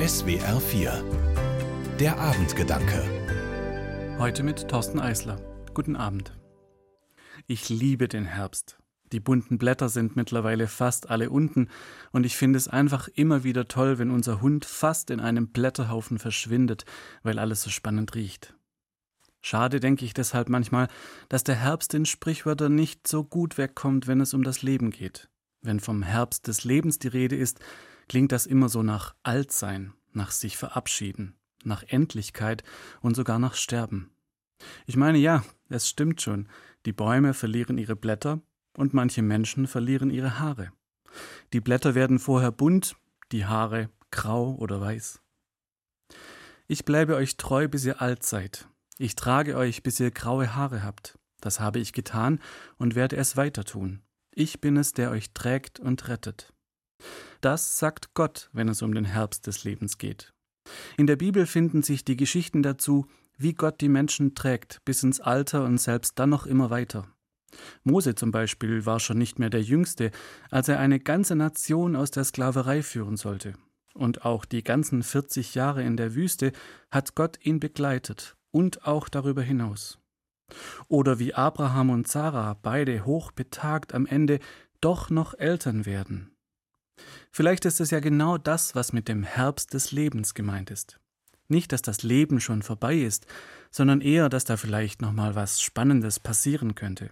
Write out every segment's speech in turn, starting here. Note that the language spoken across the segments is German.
SWR 4 Der Abendgedanke Heute mit Thorsten Eisler. Guten Abend. Ich liebe den Herbst. Die bunten Blätter sind mittlerweile fast alle unten und ich finde es einfach immer wieder toll, wenn unser Hund fast in einem Blätterhaufen verschwindet, weil alles so spannend riecht. Schade denke ich deshalb manchmal, dass der Herbst in Sprichwörtern nicht so gut wegkommt, wenn es um das Leben geht. Wenn vom Herbst des Lebens die Rede ist, klingt das immer so nach Altsein, nach sich verabschieden, nach Endlichkeit und sogar nach Sterben. Ich meine, ja, es stimmt schon, die Bäume verlieren ihre Blätter und manche Menschen verlieren ihre Haare. Die Blätter werden vorher bunt, die Haare grau oder weiß. Ich bleibe euch treu, bis ihr alt seid. Ich trage euch, bis ihr graue Haare habt. Das habe ich getan und werde es weiter tun. Ich bin es, der euch trägt und rettet. Das sagt Gott, wenn es um den Herbst des Lebens geht. In der Bibel finden sich die Geschichten dazu, wie Gott die Menschen trägt bis ins Alter und selbst dann noch immer weiter. Mose zum Beispiel war schon nicht mehr der Jüngste, als er eine ganze Nation aus der Sklaverei führen sollte. Und auch die ganzen 40 Jahre in der Wüste hat Gott ihn begleitet und auch darüber hinaus. Oder wie Abraham und Sarah beide hochbetagt am Ende doch noch Eltern werden. Vielleicht ist es ja genau das, was mit dem Herbst des Lebens gemeint ist. Nicht, dass das Leben schon vorbei ist, sondern eher, dass da vielleicht noch mal was Spannendes passieren könnte,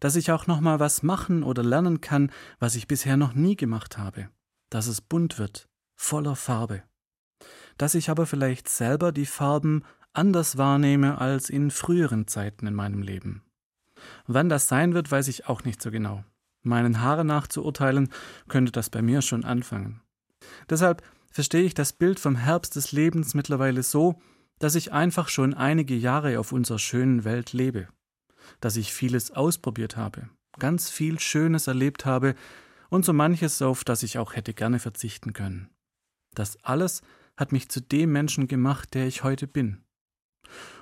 dass ich auch noch mal was machen oder lernen kann, was ich bisher noch nie gemacht habe, dass es bunt wird, voller Farbe, dass ich aber vielleicht selber die Farben anders wahrnehme als in früheren Zeiten in meinem Leben. Wann das sein wird, weiß ich auch nicht so genau meinen Haaren nach zu urteilen, könnte das bei mir schon anfangen. Deshalb verstehe ich das Bild vom Herbst des Lebens mittlerweile so, dass ich einfach schon einige Jahre auf unserer schönen Welt lebe, dass ich vieles ausprobiert habe, ganz viel Schönes erlebt habe und so manches, auf das ich auch hätte gerne verzichten können. Das alles hat mich zu dem Menschen gemacht, der ich heute bin.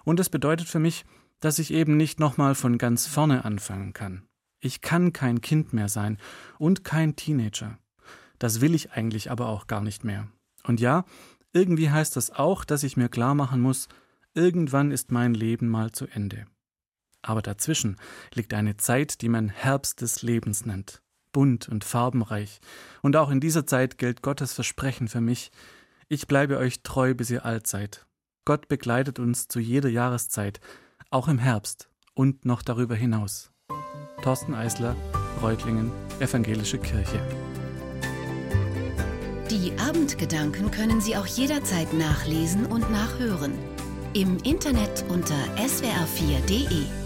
Und es bedeutet für mich, dass ich eben nicht nochmal von ganz vorne anfangen kann. Ich kann kein Kind mehr sein und kein Teenager. Das will ich eigentlich aber auch gar nicht mehr. Und ja, irgendwie heißt das auch, dass ich mir klar machen muss, irgendwann ist mein Leben mal zu Ende. Aber dazwischen liegt eine Zeit, die man Herbst des Lebens nennt, bunt und farbenreich. Und auch in dieser Zeit gilt Gottes Versprechen für mich, ich bleibe euch treu, bis ihr alt seid. Gott begleitet uns zu jeder Jahreszeit, auch im Herbst und noch darüber hinaus. Thorsten Eisler, Reutlingen, Evangelische Kirche. Die Abendgedanken können Sie auch jederzeit nachlesen und nachhören. Im Internet unter swr4.de.